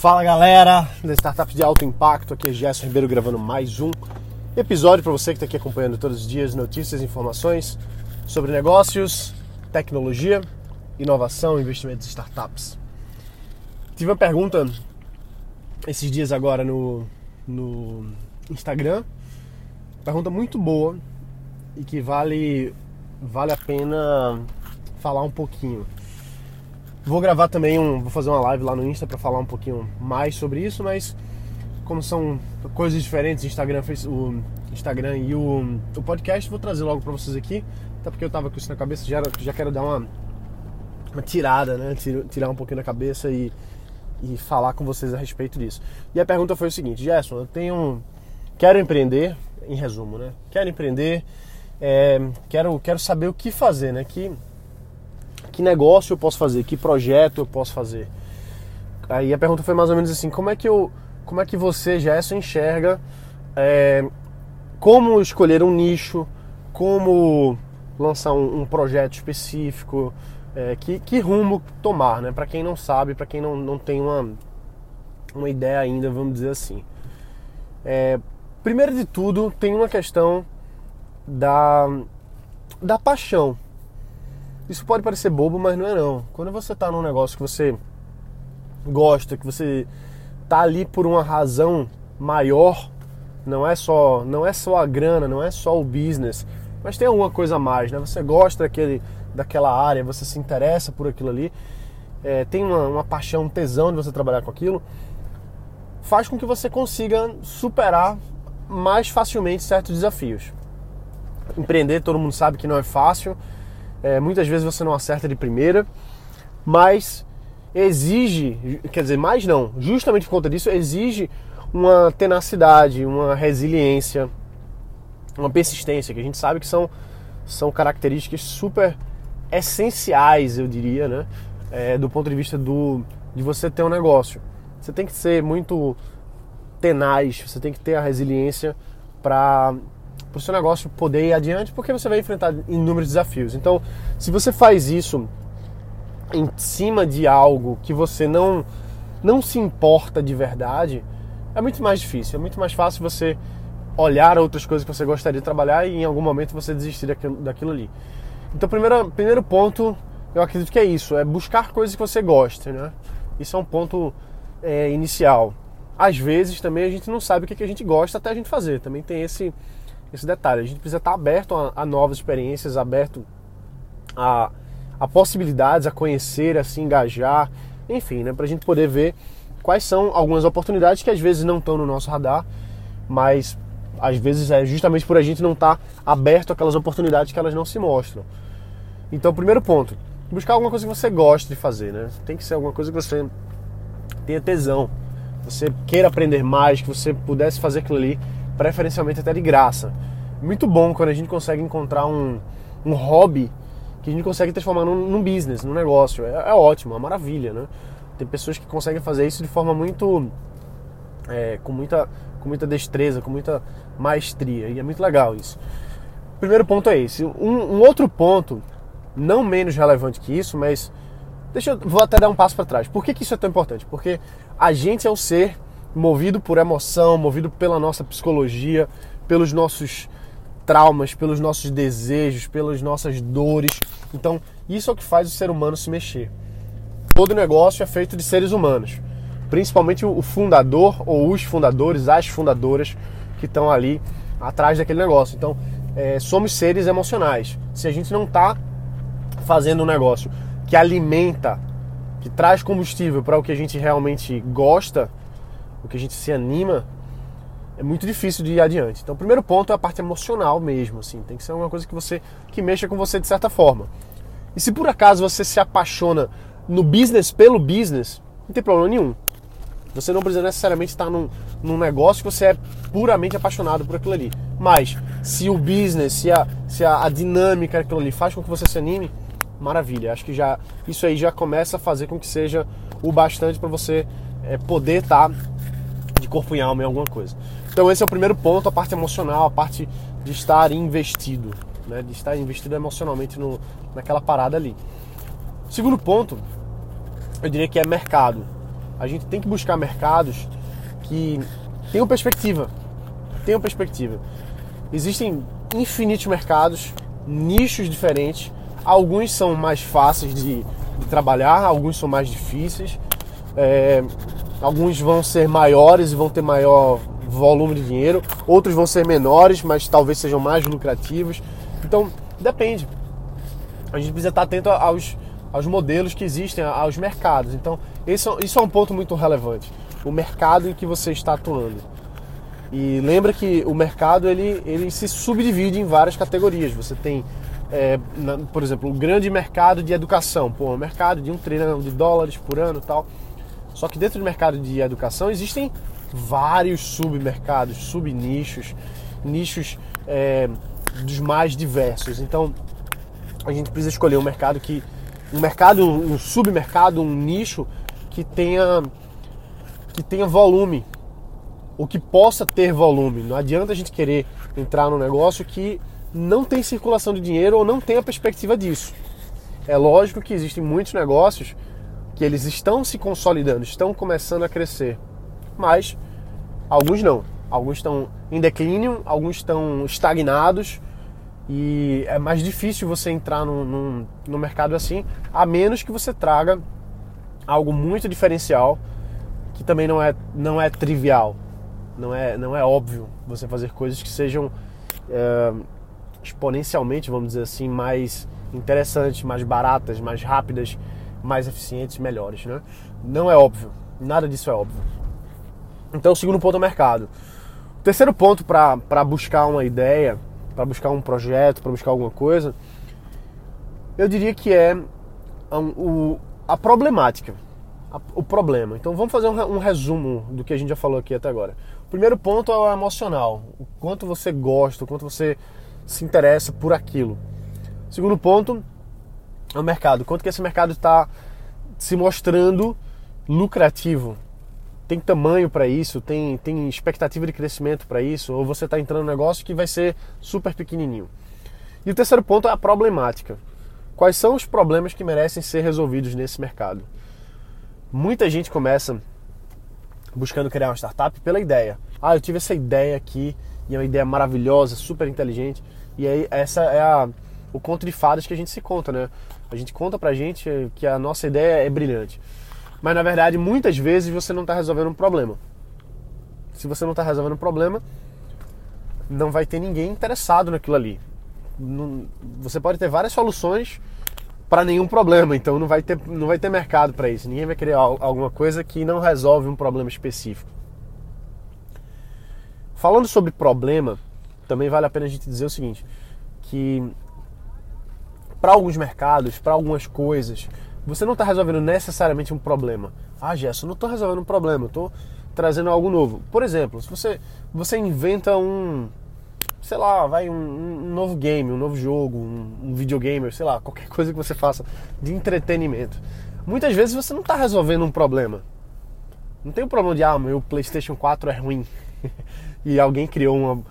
Fala galera da Startup de Alto Impacto, aqui é Gerson Ribeiro gravando mais um episódio para você que está aqui acompanhando todos os dias notícias e informações sobre negócios, tecnologia, inovação, investimentos e startups. Tive uma pergunta esses dias agora no, no Instagram, pergunta muito boa e que vale, vale a pena falar um pouquinho. Vou gravar também um, vou fazer uma live lá no Insta para falar um pouquinho mais sobre isso, mas como são coisas diferentes, Instagram, o Instagram e o, o podcast, vou trazer logo para vocês aqui, até porque eu tava com isso na cabeça, já, já quero dar uma, uma tirada, né? Tirar um pouquinho da cabeça e, e falar com vocês a respeito disso. E a pergunta foi o seguinte, Gerson, eu tenho. Quero empreender, em resumo, né? Quero empreender, é, quero, quero saber o que fazer, né? Que, que negócio eu posso fazer, que projeto eu posso fazer. Aí a pergunta foi mais ou menos assim, como é que eu, como é que você, Gerson, enxerga é, como escolher um nicho, como lançar um, um projeto específico, é, que, que, rumo tomar, né? Para quem não sabe, para quem não, não tem uma, uma ideia ainda, vamos dizer assim. É, primeiro de tudo, tem uma questão da, da paixão. Isso pode parecer bobo, mas não é não. Quando você está num negócio que você gosta, que você tá ali por uma razão maior, não é só não é só a grana, não é só o business, mas tem alguma coisa a mais, né? Você gosta daquele, daquela área, você se interessa por aquilo ali, é, tem uma, uma paixão, um tesão de você trabalhar com aquilo, faz com que você consiga superar mais facilmente certos desafios. Empreender, todo mundo sabe que não é fácil, é, muitas vezes você não acerta de primeira, mas exige, quer dizer, mais não, justamente por conta disso, exige uma tenacidade, uma resiliência, uma persistência, que a gente sabe que são, são características super essenciais, eu diria, né? É, do ponto de vista do, de você ter um negócio. Você tem que ser muito tenaz, você tem que ter a resiliência para para o seu negócio poder ir adiante, porque você vai enfrentar inúmeros desafios. Então, se você faz isso em cima de algo que você não não se importa de verdade, é muito mais difícil. É muito mais fácil você olhar outras coisas que você gostaria de trabalhar e em algum momento você desistir daquilo, daquilo ali. Então, primeiro, primeiro ponto, eu acredito que é isso, é buscar coisas que você gosta, né? Isso é um ponto é, inicial. Às vezes também a gente não sabe o que, que a gente gosta até a gente fazer. Também tem esse, esse detalhe. A gente precisa estar aberto a, a novas experiências, aberto a, a, possibilidades, a conhecer, a se engajar, enfim, né? Para a gente poder ver quais são algumas oportunidades que às vezes não estão no nosso radar, mas às vezes é justamente por a gente não estar aberto àquelas oportunidades que elas não se mostram. Então, primeiro ponto, buscar alguma coisa que você goste de fazer, né? Tem que ser alguma coisa que você tenha tesão, você queira aprender mais, que você pudesse fazer aquilo ali preferencialmente até de graça. Muito bom quando a gente consegue encontrar um, um hobby que a gente consegue transformar num, num business, num negócio. É, é, ótimo, é uma maravilha, né? Tem pessoas que conseguem fazer isso de forma muito. É, com, muita, com muita destreza, com muita maestria. E é muito legal isso. primeiro ponto é esse. Um, um outro ponto, não menos relevante que isso, mas. Deixa eu. Vou até dar um passo para trás. Por que, que isso é tão importante? Porque a gente é um ser movido por emoção, movido pela nossa psicologia, pelos nossos traumas, pelos nossos desejos, pelas nossas dores. Então, isso é o que faz o ser humano se mexer. Todo negócio é feito de seres humanos, principalmente o fundador ou os fundadores, as fundadoras que estão ali atrás daquele negócio. Então, é, somos seres emocionais. Se a gente não está fazendo um negócio que alimenta, que traz combustível para o que a gente realmente gosta, o que a gente se anima, é muito difícil de ir adiante. Então, o primeiro ponto é a parte emocional mesmo, assim, tem que ser uma coisa que você que mexa com você de certa forma. E se por acaso você se apaixona no business pelo business, não tem problema nenhum. Você não precisa necessariamente estar num, num negócio que você é puramente apaixonado por aquilo ali. Mas se o business, se a, se a, a dinâmica daquilo ali faz com que você se anime, maravilha. Acho que já isso aí já começa a fazer com que seja o bastante para você é, poder estar tá de corpo e alma em alguma coisa. Então esse é o primeiro ponto, a parte emocional, a parte de estar investido, né? de estar investido emocionalmente no, naquela parada ali. Segundo ponto, eu diria que é mercado. A gente tem que buscar mercados que tenham perspectiva. Tenham perspectiva. Existem infinitos mercados, nichos diferentes. Alguns são mais fáceis de, de trabalhar, alguns são mais difíceis. É, alguns vão ser maiores e vão ter maior volume de dinheiro, outros vão ser menores, mas talvez sejam mais lucrativos. Então, depende. A gente precisa estar atento aos, aos modelos que existem, aos mercados. Então, esse, é isso é um ponto muito relevante. O mercado em que você está atuando. E lembra que o mercado ele, ele se subdivide em várias categorias. Você tem, é, na, por exemplo, o grande mercado de educação, pô, um mercado de um trilhão de dólares por ano tal. Só que dentro do mercado de educação existem vários submercados, subnichos, nichos é, dos mais diversos. Então a gente precisa escolher um mercado que. um mercado, um submercado, um nicho que tenha que tenha volume, ou que possa ter volume. Não adianta a gente querer entrar num negócio que não tem circulação de dinheiro ou não tem a perspectiva disso. É lógico que existem muitos negócios que eles estão se consolidando, estão começando a crescer, mas alguns não. Alguns estão em declínio, alguns estão estagnados. E é mais difícil você entrar no, mercado assim, a menos que você traga algo muito diferencial que também não é, não é trivial, não é, não é óbvio você fazer coisas que sejam é, exponencialmente, vamos dizer assim, mais interessantes, mais baratas, mais rápidas, mais eficientes, melhores, né? Não é óbvio, nada disso é óbvio. Então, o segundo ponto é o mercado. O terceiro ponto para buscar uma ideia, para buscar um projeto, para buscar alguma coisa, eu diria que é um, o, a problemática, a, o problema. Então, vamos fazer um, um resumo do que a gente já falou aqui até agora. O primeiro ponto é o emocional, o quanto você gosta, o quanto você se interessa por aquilo. Segundo ponto é o mercado, quanto que esse mercado está se mostrando lucrativo tem tamanho para isso, tem, tem expectativa de crescimento para isso, ou você está entrando num negócio que vai ser super pequenininho. E o terceiro ponto é a problemática. Quais são os problemas que merecem ser resolvidos nesse mercado? Muita gente começa buscando criar uma startup pela ideia. Ah, eu tive essa ideia aqui e é uma ideia maravilhosa, super inteligente. E aí essa é a, o conto de fadas que a gente se conta, né? A gente conta pra gente que a nossa ideia é brilhante. Mas na verdade, muitas vezes você não está resolvendo um problema. Se você não está resolvendo um problema, não vai ter ninguém interessado naquilo ali. você pode ter várias soluções para nenhum problema, então não vai ter, não vai ter mercado para isso. Ninguém vai querer alguma coisa que não resolve um problema específico. Falando sobre problema, também vale a pena a gente dizer o seguinte, que para alguns mercados, para algumas coisas, você não está resolvendo necessariamente um problema. Ah, Gerson, não estou resolvendo um problema, estou trazendo algo novo. Por exemplo, se você, você inventa um, sei lá, vai um, um novo game, um novo jogo, um, um videogame, sei lá, qualquer coisa que você faça de entretenimento. Muitas vezes você não está resolvendo um problema. Não tem o um problema de, ah, meu PlayStation 4 é ruim e alguém criou uma,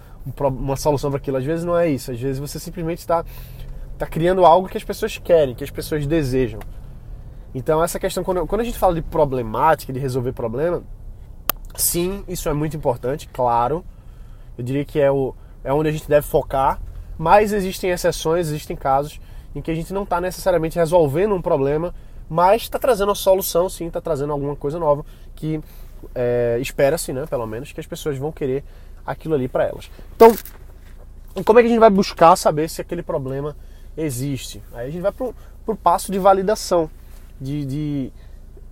uma solução para aquilo. Às vezes não é isso. Às vezes você simplesmente está tá criando algo que as pessoas querem, que as pessoas desejam. Então, essa questão, quando, quando a gente fala de problemática, de resolver problema, sim, isso é muito importante, claro. Eu diria que é, o, é onde a gente deve focar, mas existem exceções, existem casos em que a gente não está necessariamente resolvendo um problema, mas está trazendo a solução, sim, está trazendo alguma coisa nova que é, espera-se, né, pelo menos, que as pessoas vão querer aquilo ali para elas. Então, como é que a gente vai buscar saber se aquele problema existe? Aí a gente vai para o passo de validação de, de,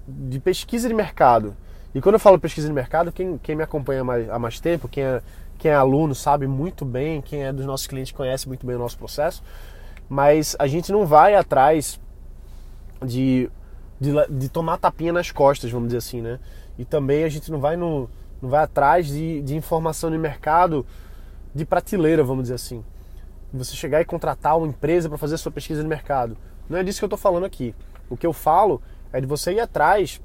de, pesquisa de mercado. E quando eu falo pesquisa de mercado, quem, quem me acompanha mais, há mais tempo, quem é, quem é aluno sabe muito bem, quem é dos nossos clientes conhece muito bem o nosso processo, mas a gente não vai atrás de, de, de tomar tapinha nas costas, vamos dizer assim, né? E também a gente não vai, no, não vai atrás de, de informação de mercado de prateleira, vamos dizer assim. Você chegar e contratar uma empresa para fazer a sua pesquisa de mercado. Não é disso que eu estou falando aqui. O que eu falo é de você ir atrás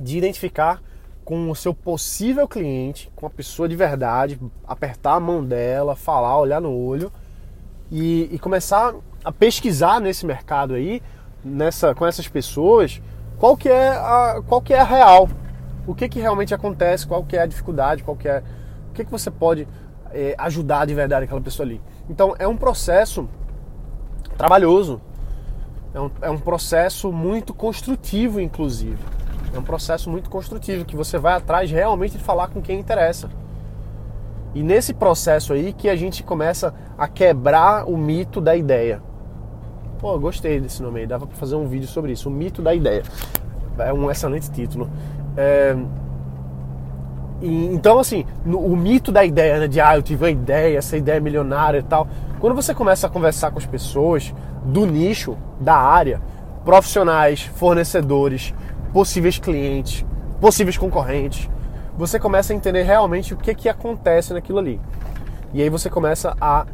de identificar com o seu possível cliente, com a pessoa de verdade, apertar a mão dela, falar, olhar no olho e, e começar a pesquisar nesse mercado aí, nessa, com essas pessoas, qual que é a, qual que é a real, o que que realmente acontece, qual que é a dificuldade, qual que é, o que que você pode é, ajudar de verdade aquela pessoa ali. Então é um processo trabalhoso, é um, é um processo muito construtivo, inclusive. É um processo muito construtivo que você vai atrás realmente de falar com quem interessa. E nesse processo aí que a gente começa a quebrar o mito da ideia. Pô, gostei desse nome aí, dava para fazer um vídeo sobre isso, o mito da ideia. É um excelente título. É... E, então, assim, no, o mito da ideia, né, de ah, eu tive uma ideia, essa ideia é milionária e tal. Quando você começa a conversar com as pessoas do nicho, da área, profissionais, fornecedores, possíveis clientes, possíveis concorrentes, você começa a entender realmente o que, que acontece naquilo ali. E aí você começa a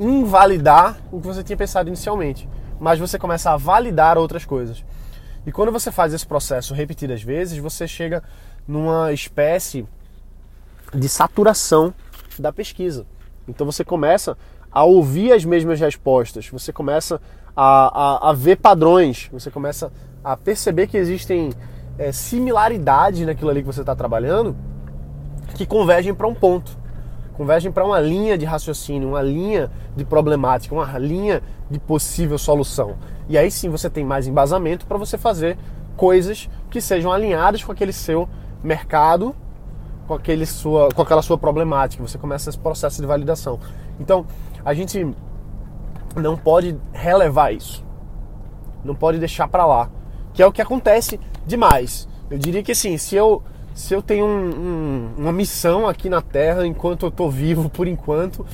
invalidar o que você tinha pensado inicialmente, mas você começa a validar outras coisas. E quando você faz esse processo repetidas vezes, você chega numa espécie de saturação da pesquisa. Então você começa a ouvir as mesmas respostas, você começa a, a, a ver padrões, você começa a perceber que existem é, similaridades naquilo ali que você está trabalhando que convergem para um ponto, convergem para uma linha de raciocínio, uma linha de problemática, uma linha de possível solução. E aí sim você tem mais embasamento para você fazer coisas que sejam alinhadas com aquele seu mercado, com, aquele sua, com aquela sua problemática. Você começa esse processo de validação. Então, a gente não pode relevar isso. Não pode deixar para lá. Que é o que acontece demais. Eu diria que assim, se eu, se eu tenho um, um, uma missão aqui na Terra, enquanto eu estou vivo por enquanto,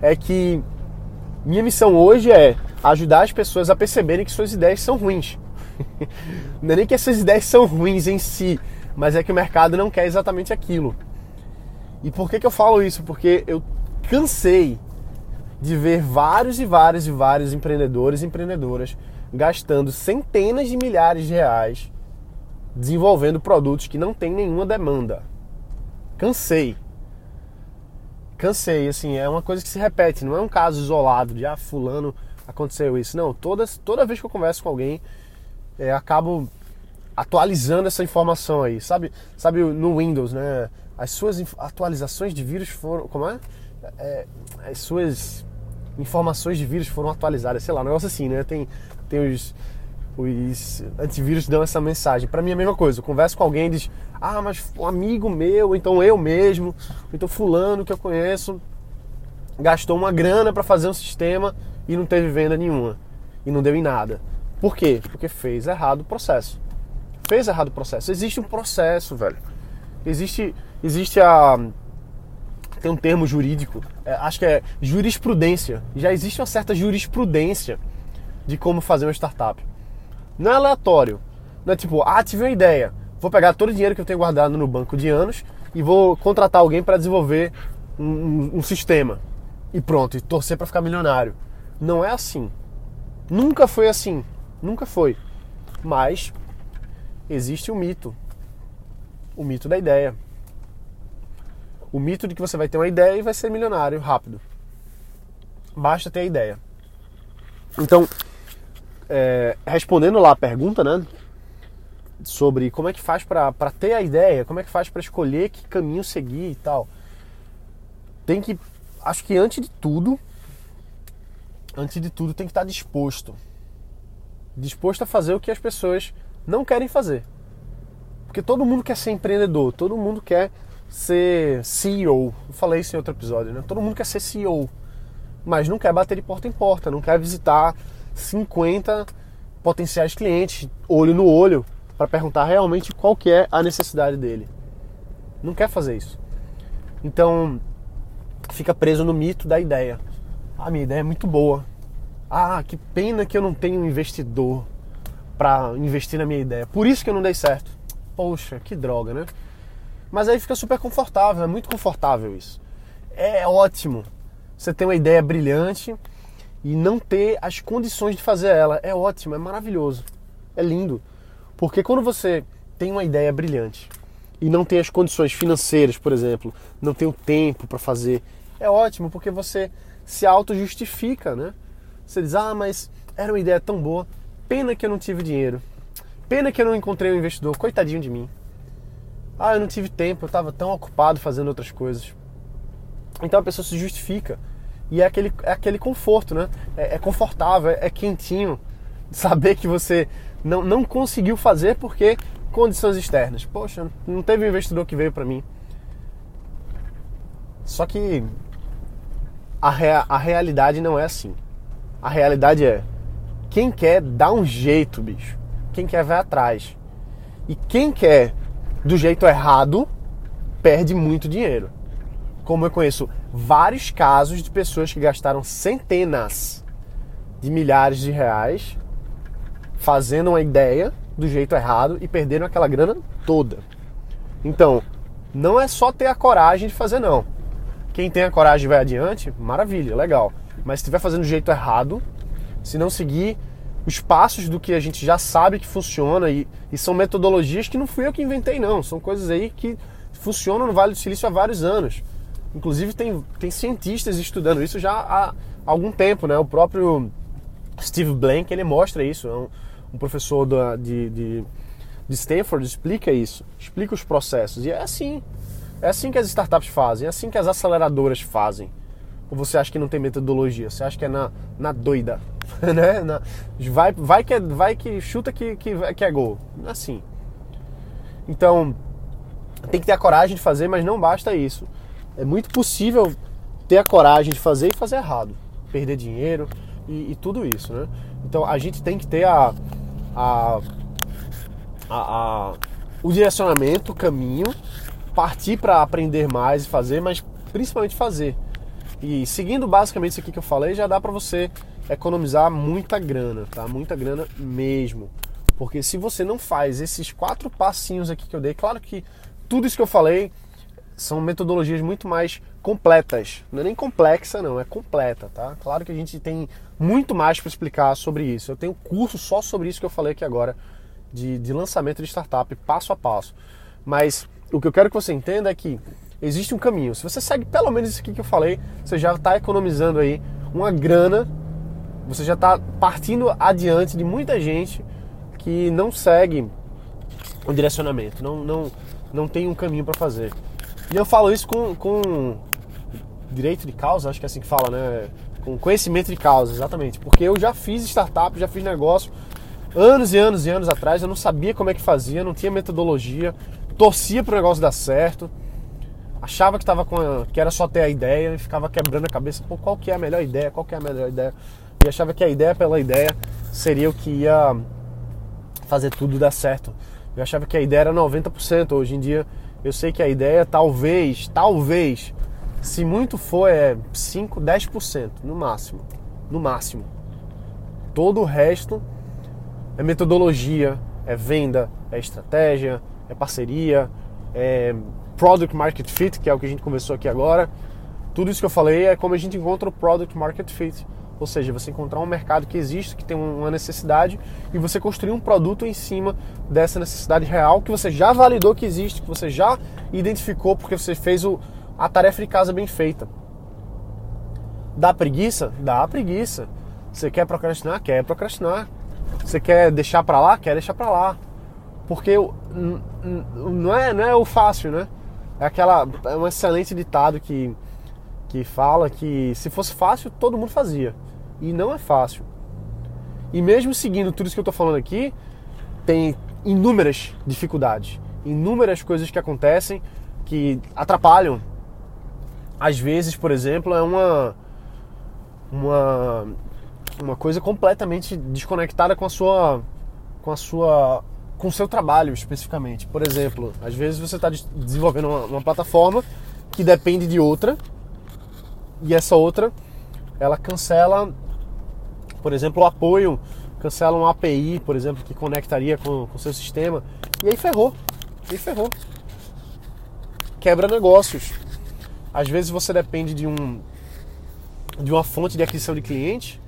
é que minha missão hoje é ajudar as pessoas a perceberem que suas ideias são ruins. não é nem que essas ideias são ruins em si, mas é que o mercado não quer exatamente aquilo. E por que, que eu falo isso? Porque eu cansei de ver vários e vários e vários empreendedores e empreendedoras gastando centenas de milhares de reais desenvolvendo produtos que não tem nenhuma demanda. Cansei. Cansei, assim, é uma coisa que se repete, não é um caso isolado de ah, fulano aconteceu isso. Não, toda, toda vez que eu converso com alguém, é, acabo atualizando essa informação aí. Sabe, sabe no Windows, né? As suas atualizações de vírus foram. Como é? é as suas informações de vírus foram atualizadas, sei lá, um negócio assim, né? Tem, tem os, os antivírus dão essa mensagem. Para mim é a mesma coisa. Eu converso com alguém e diz: Ah, mas um amigo meu, então eu mesmo, então fulano que eu conheço, gastou uma grana para fazer um sistema e não teve venda nenhuma. E não deu em nada. Por quê? Porque fez errado o processo. Fez errado o processo. Existe um processo, velho. Existe, existe a. Tem um termo jurídico, é, acho que é jurisprudência. Já existe uma certa jurisprudência de como fazer uma startup. Não é aleatório. Não é tipo, ah, tive uma ideia. Vou pegar todo o dinheiro que eu tenho guardado no banco de anos e vou contratar alguém para desenvolver um, um, um, sistema. E pronto, e torcer para ficar milionário. Não é assim. Nunca foi assim. Nunca foi. Mas existe o um mito. O mito da ideia. O mito de que você vai ter uma ideia e vai ser milionário rápido. Basta ter a ideia. Então, é, respondendo lá a pergunta, né? Sobre como é que faz para ter a ideia, como é que faz para escolher que caminho seguir e tal. Tem que, acho que antes de tudo, antes de tudo tem que estar disposto. Disposto a fazer o que as pessoas não querem fazer. Porque todo mundo quer ser empreendedor, todo mundo quer ser CEO. Eu falei isso em outro episódio, né? Todo mundo quer ser CEO, mas não quer bater de porta em porta, não quer visitar 50 potenciais clientes, olho no olho, para perguntar realmente qual que é a necessidade dele. Não quer fazer isso. Então, fica preso no mito da ideia. Ah, minha ideia é muito boa. Ah, que pena que eu não tenho um investidor para investir na minha ideia. Por isso que eu não dei certo. Poxa, que droga, né? Mas aí fica super confortável, é muito confortável isso. É ótimo. Você tem uma ideia brilhante, e não ter as condições de fazer ela. É ótimo, é maravilhoso, é lindo. Porque quando você tem uma ideia brilhante e não tem as condições financeiras, por exemplo, não tem o tempo para fazer, é ótimo porque você se auto-justifica, né? Você diz, ah, mas era uma ideia tão boa, pena que eu não tive dinheiro. Pena que eu não encontrei um investidor, coitadinho de mim. Ah, eu não tive tempo, eu estava tão ocupado fazendo outras coisas. Então a pessoa se justifica. E é aquele, é aquele conforto, né? É, é confortável, é, é quentinho saber que você não, não conseguiu fazer porque condições externas. Poxa, não teve um investidor que veio para mim. Só que a, rea, a realidade não é assim. A realidade é quem quer dá um jeito, bicho. Quem quer vai atrás. E quem quer do jeito errado perde muito dinheiro. Como eu conheço vários casos de pessoas que gastaram centenas de milhares de reais fazendo uma ideia do jeito errado e perderam aquela grana toda. Então, não é só ter a coragem de fazer não. Quem tem a coragem vai adiante, maravilha, legal. Mas se estiver fazendo do jeito errado, se não seguir os passos do que a gente já sabe que funciona e, e, são metodologias que não fui eu que inventei não, são coisas aí que funcionam no Vale do Silício há vários anos. Inclusive tem, tem cientistas estudando isso já há algum tempo, né? O próprio Steve Blank ele mostra isso, é um, um professor da, de, de, de Stanford explica isso, explica os processos e é assim, é assim que as startups fazem, é assim que as aceleradoras fazem. Ou você acha que não tem metodologia? Você acha que é na, na doida? né? Vai, vai, que, é, vai que chuta que, que, que é gol. Assim. Então, tem que ter a coragem de fazer, mas não basta isso. É muito possível ter a coragem de fazer e fazer errado. Perder dinheiro e, e tudo isso, né? Então, a gente tem que ter a, a, a, a o direcionamento, o caminho, partir para aprender mais e fazer, mas principalmente fazer. E seguindo basicamente isso aqui que eu falei, já dá para você economizar muita grana, tá? Muita grana mesmo. Porque se você não faz esses quatro passinhos aqui que eu dei, claro que tudo isso que eu falei são metodologias muito mais completas. Não é nem complexa, não, é completa, tá? Claro que a gente tem muito mais para explicar sobre isso. Eu tenho um curso só sobre isso que eu falei aqui agora, de, de lançamento de startup, passo a passo. Mas o que eu quero que você entenda é que existe um caminho. Se você segue pelo menos isso aqui que eu falei, você já está economizando aí uma grana, você já está partindo adiante de muita gente que não segue o direcionamento, não, não, não tem um caminho para fazer. E eu falo isso com, com direito de causa, acho que é assim que fala, né? Com conhecimento de causa, exatamente. Porque eu já fiz startup, já fiz negócio anos e anos e anos atrás, eu não sabia como é que fazia, não tinha metodologia, torcia para o negócio dar certo achava que tava com a, que era só ter a ideia e ficava quebrando a cabeça, pô, qual que é a melhor ideia, qual que é a melhor ideia. E achava que a ideia pela ideia seria o que ia fazer tudo dar certo. Eu achava que a ideia era 90%. Hoje em dia eu sei que a ideia talvez, talvez, se muito for é 5, 10% no máximo. No máximo. Todo o resto é metodologia, é venda, é estratégia, é parceria, é Product Market Fit, que é o que a gente conversou aqui agora. Tudo isso que eu falei é como a gente encontra o Product Market Fit. Ou seja, você encontrar um mercado que existe, que tem uma necessidade, e você construir um produto em cima dessa necessidade real que você já validou que existe, que você já identificou porque você fez o, a tarefa de casa bem feita. Dá preguiça? Dá preguiça. Você quer procrastinar? Quer procrastinar. Você quer deixar para lá? Quer deixar para lá. Porque não é, não é o fácil, né? É aquela. É um excelente ditado que, que fala que se fosse fácil, todo mundo fazia. E não é fácil. E mesmo seguindo tudo isso que eu estou falando aqui, tem inúmeras dificuldades, inúmeras coisas que acontecem que atrapalham. Às vezes, por exemplo, é uma uma uma coisa completamente desconectada com a sua com a sua com o seu trabalho especificamente. Por exemplo, às vezes você está desenvolvendo uma, uma, plataforma que depende de outra e essa outra ela cancela, por exemplo, o apoio, cancela uma API, por exemplo, que conectaria com o seu sistema e aí ferrou, e aí ferrou. Quebra negócios. Às vezes você depende de um de uma fonte de aquisição de cliente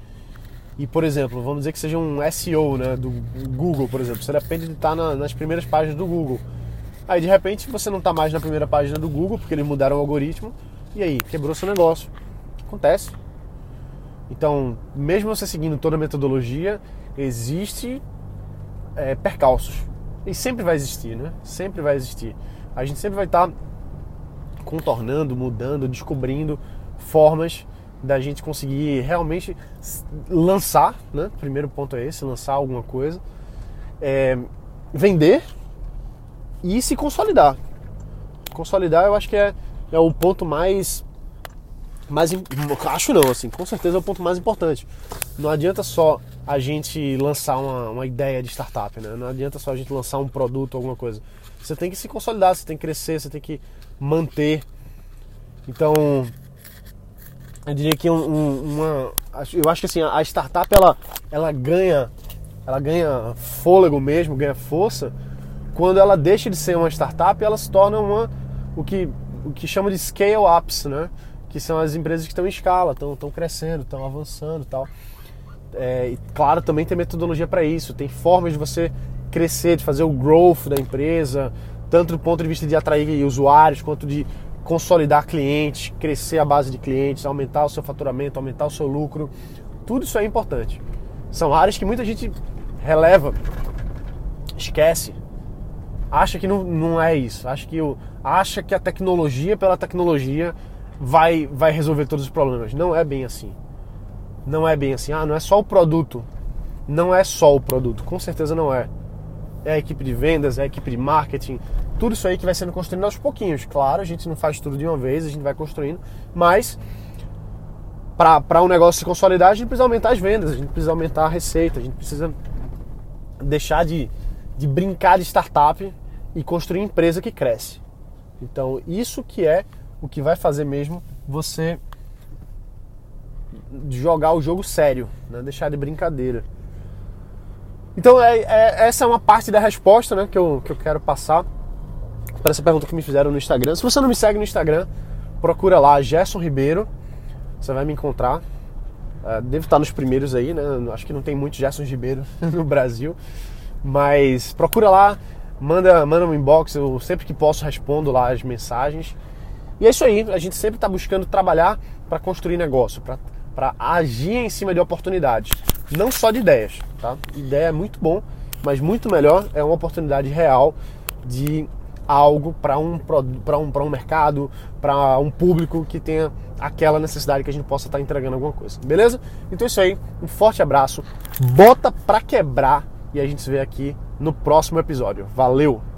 e, por exemplo, vamos dizer que seja um SEO né, do Google, por exemplo. Você depende de estar na, nas primeiras páginas do Google. Aí, de repente, você não está mais na primeira página do Google, porque eles mudaram o algoritmo. E aí, quebrou seu negócio. Acontece. Então, mesmo você seguindo toda a metodologia, existe é, percalços. E sempre vai existir, né? Sempre vai existir. A gente sempre vai estar tá contornando, mudando, descobrindo formas da gente conseguir realmente lançar, né? Primeiro ponto é esse, lançar alguma coisa, é, vender e se consolidar. Consolidar, eu acho que é, é o ponto mais mais acho não, assim, com certeza é o ponto mais importante. Não adianta só a gente lançar uma, uma ideia de startup, né? Não adianta só a gente lançar um produto, alguma coisa. Você tem que se consolidar, você tem que crescer, você tem que manter. Então, eu diria que um, uma, eu acho que assim a startup ela, ela ganha, ela ganha fôlego mesmo, ganha força quando ela deixa de ser uma startup, ela se torna uma o que o que chama de scale ups, né? Que são as empresas que estão em escala, estão, crescendo, estão avançando, tal. É, e claro, também tem metodologia para isso, tem formas de você crescer, de fazer o growth da empresa, tanto do ponto de vista de atrair usuários, quanto de consolidar clientes, crescer a base de clientes, aumentar o seu faturamento, aumentar o seu lucro. Tudo isso é importante. São áreas que muita gente releva, esquece, acha que não, não é isso, acha que, acha que a tecnologia pela tecnologia vai, vai resolver todos os problemas. Não é bem assim. Não é bem assim. Ah, não é só o produto. Não é só o produto, com certeza não é é a equipe de vendas, é a equipe de marketing, tudo isso aí que vai sendo construído aos pouquinhos. Claro, a gente não faz tudo de uma vez, a gente vai construindo, mas para um negócio se consolidar, a gente precisa aumentar as vendas, a gente precisa aumentar a receita, a gente precisa deixar de, de brincar de startup e construir empresa que cresce. Então, isso que é o que vai fazer mesmo você jogar o jogo sério, né? deixar de brincadeira. Então, é, é, essa é uma parte da resposta né, que, eu, que eu quero passar para essa pergunta que me fizeram no Instagram. Se você não me segue no Instagram, procura lá Gerson Ribeiro, você vai me encontrar. Uh, devo estar nos primeiros aí, né? Acho que não tem muitos Gerson Ribeiro no Brasil, mas procura lá, manda, manda um inbox, eu sempre que posso respondo lá as mensagens. E é isso aí, a gente sempre está buscando trabalhar para construir negócio, para agir em cima de oportunidades não só de ideias, tá? Ideia é muito bom, mas muito melhor é uma oportunidade real de algo para um, para um, um mercado, para um público que tenha aquela necessidade que a gente possa estar tá entregando alguma coisa, beleza? Então é isso aí, um forte abraço, bota pra quebrar e a gente se vê aqui no próximo episódio. Valeu!